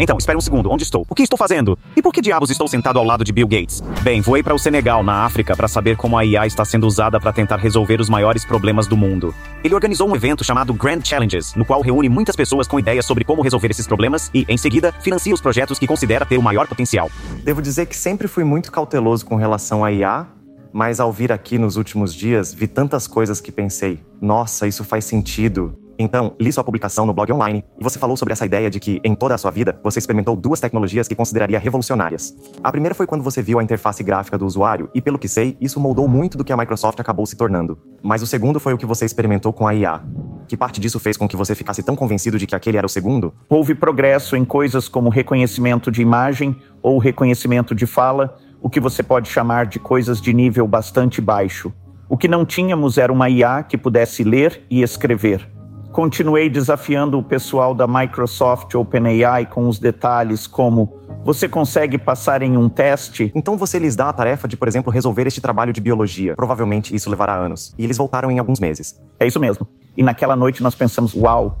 Então, espera um segundo. Onde estou? O que estou fazendo? E por que diabos estou sentado ao lado de Bill Gates? Bem, voei para o Senegal, na África, para saber como a IA está sendo usada para tentar resolver os maiores problemas do mundo. Ele organizou um evento chamado Grand Challenges, no qual reúne muitas pessoas com ideias sobre como resolver esses problemas e, em seguida, financia os projetos que considera ter o maior potencial. Devo dizer que sempre fui muito cauteloso com relação à IA, mas ao vir aqui nos últimos dias, vi tantas coisas que pensei: nossa, isso faz sentido. Então, li sua publicação no blog online e você falou sobre essa ideia de que, em toda a sua vida, você experimentou duas tecnologias que consideraria revolucionárias. A primeira foi quando você viu a interface gráfica do usuário e, pelo que sei, isso moldou muito do que a Microsoft acabou se tornando. Mas o segundo foi o que você experimentou com a IA. Que parte disso fez com que você ficasse tão convencido de que aquele era o segundo? Houve progresso em coisas como reconhecimento de imagem ou reconhecimento de fala, o que você pode chamar de coisas de nível bastante baixo. O que não tínhamos era uma IA que pudesse ler e escrever. Continuei desafiando o pessoal da Microsoft OpenAI com os detalhes como você consegue passar em um teste? Então você lhes dá a tarefa de, por exemplo, resolver este trabalho de biologia. Provavelmente isso levará anos. E eles voltaram em alguns meses. É isso mesmo. E naquela noite nós pensamos, uau,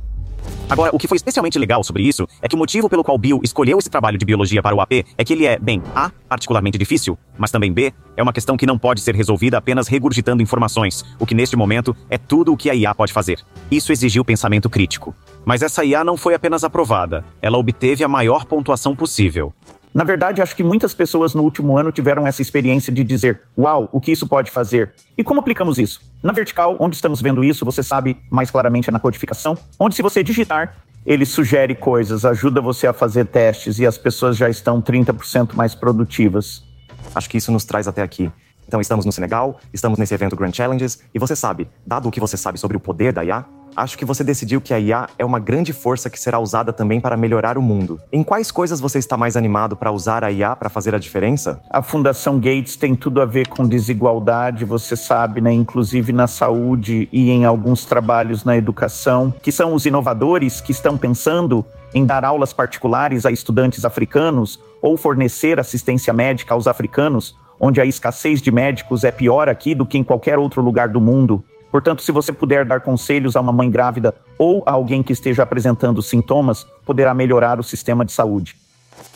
Agora, o que foi especialmente legal sobre isso é que o motivo pelo qual Bill escolheu esse trabalho de biologia para o AP é que ele é, bem, A, particularmente difícil, mas também B, é uma questão que não pode ser resolvida apenas regurgitando informações, o que neste momento é tudo o que a IA pode fazer. Isso exigiu pensamento crítico. Mas essa IA não foi apenas aprovada, ela obteve a maior pontuação possível. Na verdade, acho que muitas pessoas no último ano tiveram essa experiência de dizer: Uau, o que isso pode fazer? E como aplicamos isso? Na vertical, onde estamos vendo isso, você sabe mais claramente é na codificação, onde se você digitar, ele sugere coisas, ajuda você a fazer testes e as pessoas já estão 30% mais produtivas. Acho que isso nos traz até aqui. Então, estamos no Senegal, estamos nesse evento Grand Challenges, e você sabe, dado o que você sabe sobre o poder da IA, acho que você decidiu que a IA é uma grande força que será usada também para melhorar o mundo. Em quais coisas você está mais animado para usar a IA para fazer a diferença? A Fundação Gates tem tudo a ver com desigualdade, você sabe, né? Inclusive na saúde e em alguns trabalhos na educação, que são os inovadores que estão pensando em dar aulas particulares a estudantes africanos ou fornecer assistência médica aos africanos, onde a escassez de médicos é pior aqui do que em qualquer outro lugar do mundo. Portanto, se você puder dar conselhos a uma mãe grávida ou a alguém que esteja apresentando sintomas, poderá melhorar o sistema de saúde.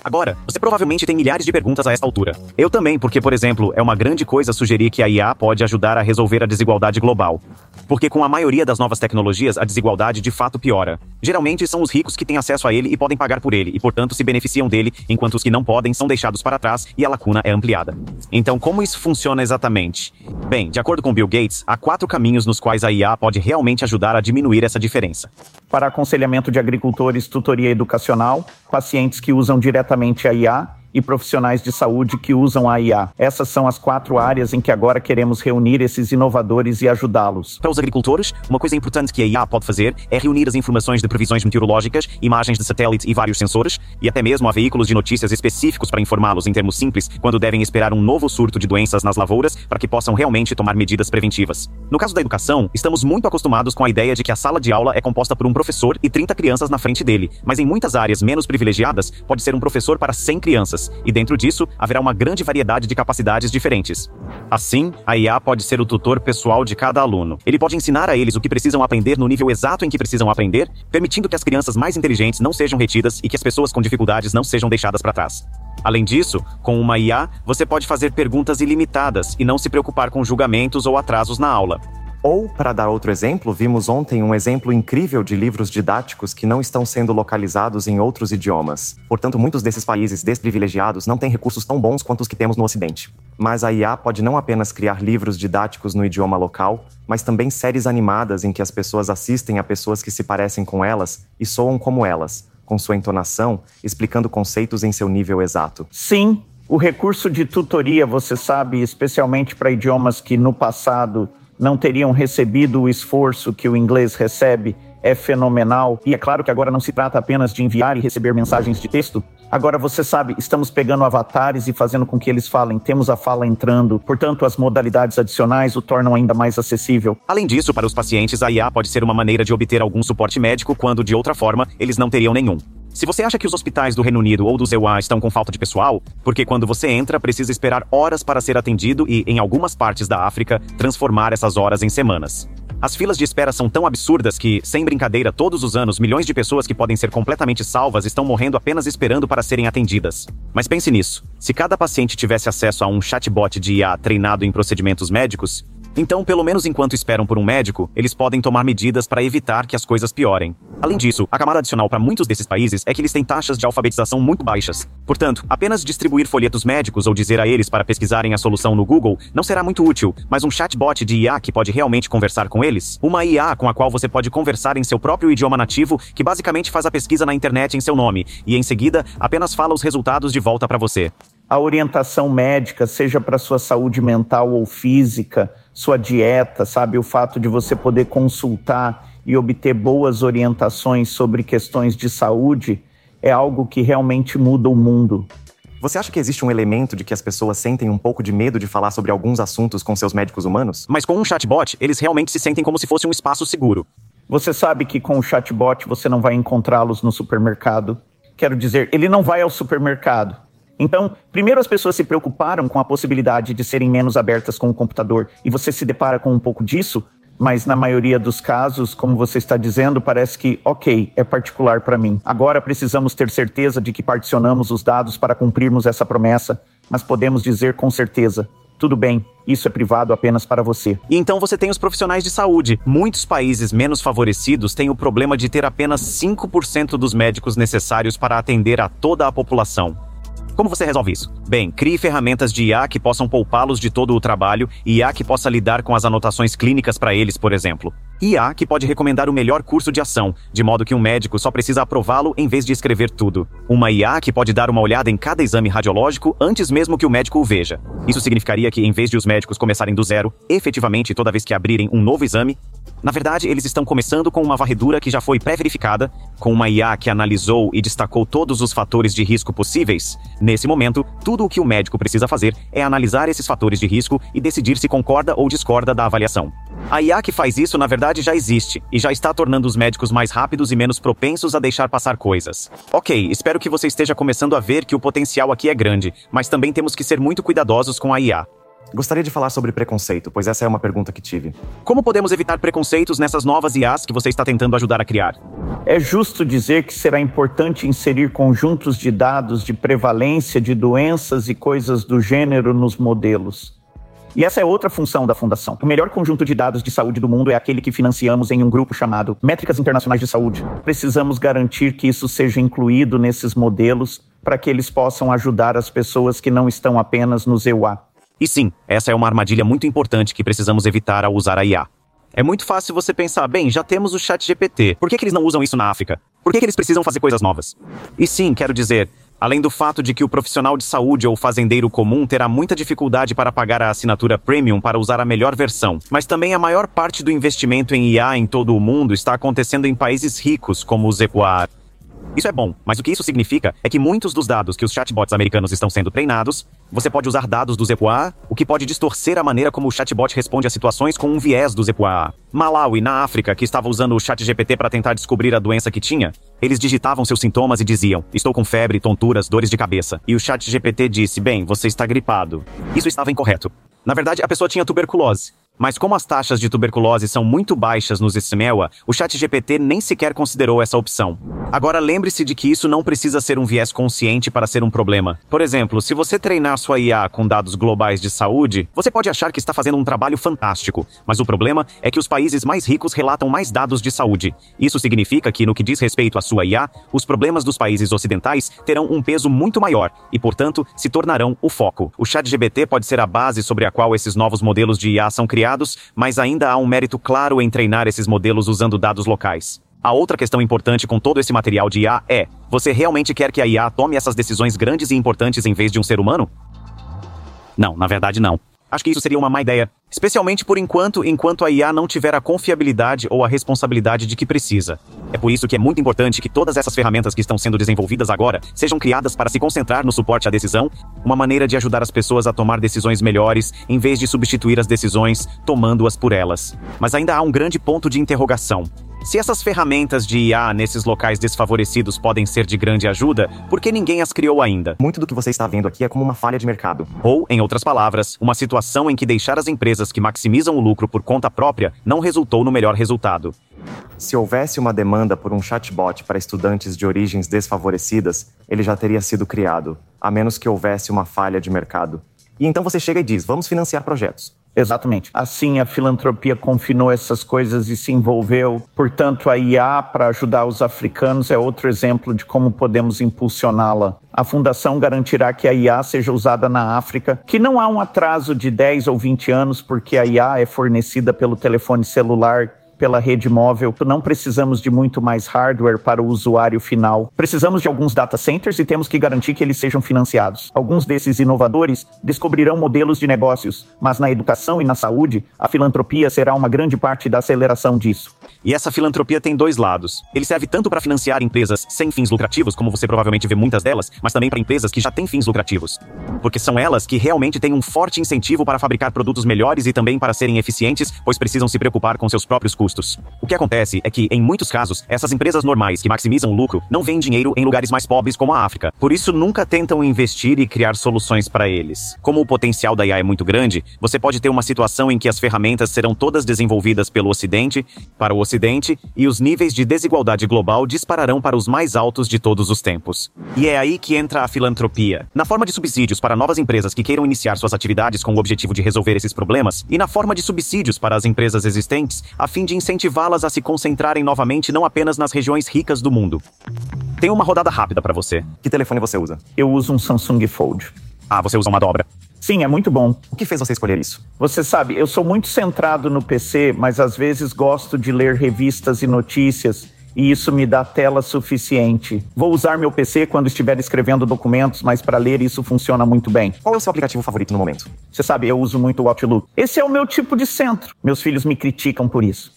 Agora, você provavelmente tem milhares de perguntas a esta altura. Eu também, porque, por exemplo, é uma grande coisa sugerir que a IA pode ajudar a resolver a desigualdade global. Porque com a maioria das novas tecnologias, a desigualdade de fato piora. Geralmente são os ricos que têm acesso a ele e podem pagar por ele, e portanto se beneficiam dele, enquanto os que não podem são deixados para trás e a lacuna é ampliada. Então, como isso funciona exatamente? Bem, de acordo com Bill Gates, há quatro caminhos nos quais a IA pode realmente ajudar a diminuir essa diferença. Para aconselhamento de agricultores, tutoria educacional, pacientes que usam diretamente a IA e profissionais de saúde que usam a IA. Essas são as quatro áreas em que agora queremos reunir esses inovadores e ajudá-los. Para os agricultores, uma coisa importante que a IA pode fazer é reunir as informações de previsões meteorológicas, imagens de satélite e vários sensores, e até mesmo a veículos de notícias específicos para informá-los em termos simples quando devem esperar um novo surto de doenças nas lavouras para que possam realmente tomar medidas preventivas. No caso da educação, estamos muito acostumados com a ideia de que a sala de aula é composta por um professor e 30 crianças na frente dele, mas em muitas áreas menos privilegiadas, pode ser um professor para 100 crianças e dentro disso haverá uma grande variedade de capacidades diferentes. Assim, a IA pode ser o tutor pessoal de cada aluno. Ele pode ensinar a eles o que precisam aprender no nível exato em que precisam aprender, permitindo que as crianças mais inteligentes não sejam retidas e que as pessoas com dificuldades não sejam deixadas para trás. Além disso, com uma IA, você pode fazer perguntas ilimitadas e não se preocupar com julgamentos ou atrasos na aula. Ou, para dar outro exemplo, vimos ontem um exemplo incrível de livros didáticos que não estão sendo localizados em outros idiomas. Portanto, muitos desses países desprivilegiados não têm recursos tão bons quanto os que temos no Ocidente. Mas a IA pode não apenas criar livros didáticos no idioma local, mas também séries animadas em que as pessoas assistem a pessoas que se parecem com elas e soam como elas, com sua entonação, explicando conceitos em seu nível exato. Sim, o recurso de tutoria, você sabe, especialmente para idiomas que no passado não teriam recebido o esforço que o inglês recebe é fenomenal. E é claro que agora não se trata apenas de enviar e receber mensagens de texto. Agora você sabe, estamos pegando avatares e fazendo com que eles falem, temos a fala entrando, portanto as modalidades adicionais o tornam ainda mais acessível. Além disso, para os pacientes, a IA pode ser uma maneira de obter algum suporte médico quando, de outra forma, eles não teriam nenhum. Se você acha que os hospitais do Reino Unido ou do EUA estão com falta de pessoal, porque quando você entra precisa esperar horas para ser atendido e, em algumas partes da África, transformar essas horas em semanas. As filas de espera são tão absurdas que, sem brincadeira, todos os anos, milhões de pessoas que podem ser completamente salvas estão morrendo apenas esperando para serem atendidas. Mas pense nisso: se cada paciente tivesse acesso a um chatbot de IA treinado em procedimentos médicos, então, pelo menos enquanto esperam por um médico, eles podem tomar medidas para evitar que as coisas piorem. Além disso, a camada adicional para muitos desses países é que eles têm taxas de alfabetização muito baixas. Portanto, apenas distribuir folhetos médicos ou dizer a eles para pesquisarem a solução no Google não será muito útil, mas um chatbot de IA que pode realmente conversar com eles? Uma IA com a qual você pode conversar em seu próprio idioma nativo, que basicamente faz a pesquisa na internet em seu nome, e em seguida apenas fala os resultados de volta para você. A orientação médica, seja para sua saúde mental ou física, sua dieta, sabe? O fato de você poder consultar e obter boas orientações sobre questões de saúde é algo que realmente muda o mundo. Você acha que existe um elemento de que as pessoas sentem um pouco de medo de falar sobre alguns assuntos com seus médicos humanos? Mas com um chatbot, eles realmente se sentem como se fosse um espaço seguro. Você sabe que com o chatbot você não vai encontrá-los no supermercado. Quero dizer, ele não vai ao supermercado. Então, primeiro as pessoas se preocuparam com a possibilidade de serem menos abertas com o computador e você se depara com um pouco disso, mas na maioria dos casos, como você está dizendo, parece que, ok, é particular para mim. Agora precisamos ter certeza de que particionamos os dados para cumprirmos essa promessa, mas podemos dizer com certeza: tudo bem, isso é privado apenas para você. E então você tem os profissionais de saúde. Muitos países menos favorecidos têm o problema de ter apenas 5% dos médicos necessários para atender a toda a população. Como você resolve isso? Bem, crie ferramentas de IA que possam poupá-los de todo o trabalho e IA que possa lidar com as anotações clínicas para eles, por exemplo. IA que pode recomendar o melhor curso de ação, de modo que um médico só precisa aprová-lo em vez de escrever tudo. Uma IA que pode dar uma olhada em cada exame radiológico antes mesmo que o médico o veja. Isso significaria que, em vez de os médicos começarem do zero, efetivamente toda vez que abrirem um novo exame, na verdade, eles estão começando com uma varredura que já foi pré-verificada, com uma IA que analisou e destacou todos os fatores de risco possíveis. Nesse momento, tudo o que o médico precisa fazer é analisar esses fatores de risco e decidir se concorda ou discorda da avaliação. A IA que faz isso, na verdade, já existe e já está tornando os médicos mais rápidos e menos propensos a deixar passar coisas. Ok, espero que você esteja começando a ver que o potencial aqui é grande, mas também temos que ser muito cuidadosos com a IA. Gostaria de falar sobre preconceito, pois essa é uma pergunta que tive. Como podemos evitar preconceitos nessas novas IAs que você está tentando ajudar a criar? É justo dizer que será importante inserir conjuntos de dados de prevalência de doenças e coisas do gênero nos modelos. E essa é outra função da Fundação. O melhor conjunto de dados de saúde do mundo é aquele que financiamos em um grupo chamado Métricas Internacionais de Saúde. Precisamos garantir que isso seja incluído nesses modelos para que eles possam ajudar as pessoas que não estão apenas nos EUA. E sim, essa é uma armadilha muito importante que precisamos evitar ao usar a IA. É muito fácil você pensar, bem, já temos o chat GPT, por que, que eles não usam isso na África? Por que, que eles precisam fazer coisas novas? E sim, quero dizer, além do fato de que o profissional de saúde ou fazendeiro comum terá muita dificuldade para pagar a assinatura premium para usar a melhor versão, mas também a maior parte do investimento em IA em todo o mundo está acontecendo em países ricos como os Equador. Isso é bom, mas o que isso significa é que muitos dos dados que os chatbots americanos estão sendo treinados, você pode usar dados do Zepuá, o que pode distorcer a maneira como o chatbot responde a situações com um viés do Zepuá. Malawi, na África, que estava usando o chat GPT para tentar descobrir a doença que tinha, eles digitavam seus sintomas e diziam: Estou com febre, tonturas, dores de cabeça. E o chat GPT disse: Bem, você está gripado. Isso estava incorreto. Na verdade, a pessoa tinha tuberculose. Mas como as taxas de tuberculose são muito baixas nos SMEWA, o ChatGPT nem sequer considerou essa opção. Agora lembre-se de que isso não precisa ser um viés consciente para ser um problema. Por exemplo, se você treinar sua IA com dados globais de saúde, você pode achar que está fazendo um trabalho fantástico, mas o problema é que os países mais ricos relatam mais dados de saúde. Isso significa que, no que diz respeito à sua IA, os problemas dos países ocidentais terão um peso muito maior e, portanto, se tornarão o foco. O ChatGPT pode ser a base sobre a qual esses novos modelos de IA são criados criados, mas ainda há um mérito claro em treinar esses modelos usando dados locais. A outra questão importante com todo esse material de IA é: você realmente quer que a IA tome essas decisões grandes e importantes em vez de um ser humano? Não, na verdade não. Acho que isso seria uma má ideia. Especialmente por enquanto, enquanto a IA não tiver a confiabilidade ou a responsabilidade de que precisa. É por isso que é muito importante que todas essas ferramentas que estão sendo desenvolvidas agora sejam criadas para se concentrar no suporte à decisão, uma maneira de ajudar as pessoas a tomar decisões melhores, em vez de substituir as decisões, tomando-as por elas. Mas ainda há um grande ponto de interrogação. Se essas ferramentas de IA nesses locais desfavorecidos podem ser de grande ajuda, por que ninguém as criou ainda? Muito do que você está vendo aqui é como uma falha de mercado. Ou, em outras palavras, uma situação em que deixar as empresas que maximizam o lucro por conta própria não resultou no melhor resultado. Se houvesse uma demanda por um chatbot para estudantes de origens desfavorecidas, ele já teria sido criado, a menos que houvesse uma falha de mercado. E então você chega e diz: vamos financiar projetos. Exatamente. Assim, a filantropia confinou essas coisas e se envolveu. Portanto, a IA para ajudar os africanos é outro exemplo de como podemos impulsioná-la. A fundação garantirá que a IA seja usada na África, que não há um atraso de 10 ou 20 anos, porque a IA é fornecida pelo telefone celular pela rede móvel, não precisamos de muito mais hardware para o usuário final. Precisamos de alguns data centers e temos que garantir que eles sejam financiados. Alguns desses inovadores descobrirão modelos de negócios, mas na educação e na saúde, a filantropia será uma grande parte da aceleração disso. E essa filantropia tem dois lados. Ele serve tanto para financiar empresas sem fins lucrativos, como você provavelmente vê muitas delas, mas também para empresas que já têm fins lucrativos. Porque são elas que realmente têm um forte incentivo para fabricar produtos melhores e também para serem eficientes, pois precisam se preocupar com seus próprios custos. O que acontece é que, em muitos casos, essas empresas normais que maximizam lucro não veem dinheiro em lugares mais pobres como a África. Por isso, nunca tentam investir e criar soluções para eles. Como o potencial da IA é muito grande, você pode ter uma situação em que as ferramentas serão todas desenvolvidas pelo Ocidente, para o Ocidente e os níveis de desigualdade global dispararão para os mais altos de todos os tempos. E é aí que entra a filantropia. Na forma de subsídios para novas empresas que queiram iniciar suas atividades com o objetivo de resolver esses problemas, e na forma de subsídios para as empresas existentes, a fim de incentivá-las a se concentrarem novamente não apenas nas regiões ricas do mundo. Tem uma rodada rápida para você. Que telefone você usa? Eu uso um Samsung Fold. Ah, você usa uma dobra. Sim, é muito bom. O que fez você escolher isso? Você sabe, eu sou muito centrado no PC, mas às vezes gosto de ler revistas e notícias e isso me dá tela suficiente. Vou usar meu PC quando estiver escrevendo documentos, mas para ler isso funciona muito bem. Qual é o seu aplicativo favorito no momento? Você sabe, eu uso muito o Outlook. Esse é o meu tipo de centro. Meus filhos me criticam por isso.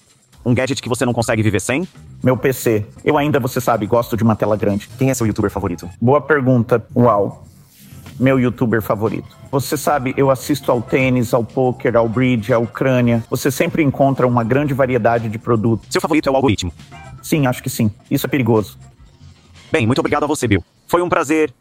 Um gadget que você não consegue viver sem? Meu PC. Eu ainda, você sabe, gosto de uma tela grande. Quem é seu youtuber favorito? Boa pergunta. Uau meu youtuber favorito. Você sabe, eu assisto ao tênis, ao poker, ao bridge, à Ucrânia. Você sempre encontra uma grande variedade de produtos. Seu favorito é o algoritmo? Sim, acho que sim. Isso é perigoso. Bem, muito obrigado a você, Bill. Foi um prazer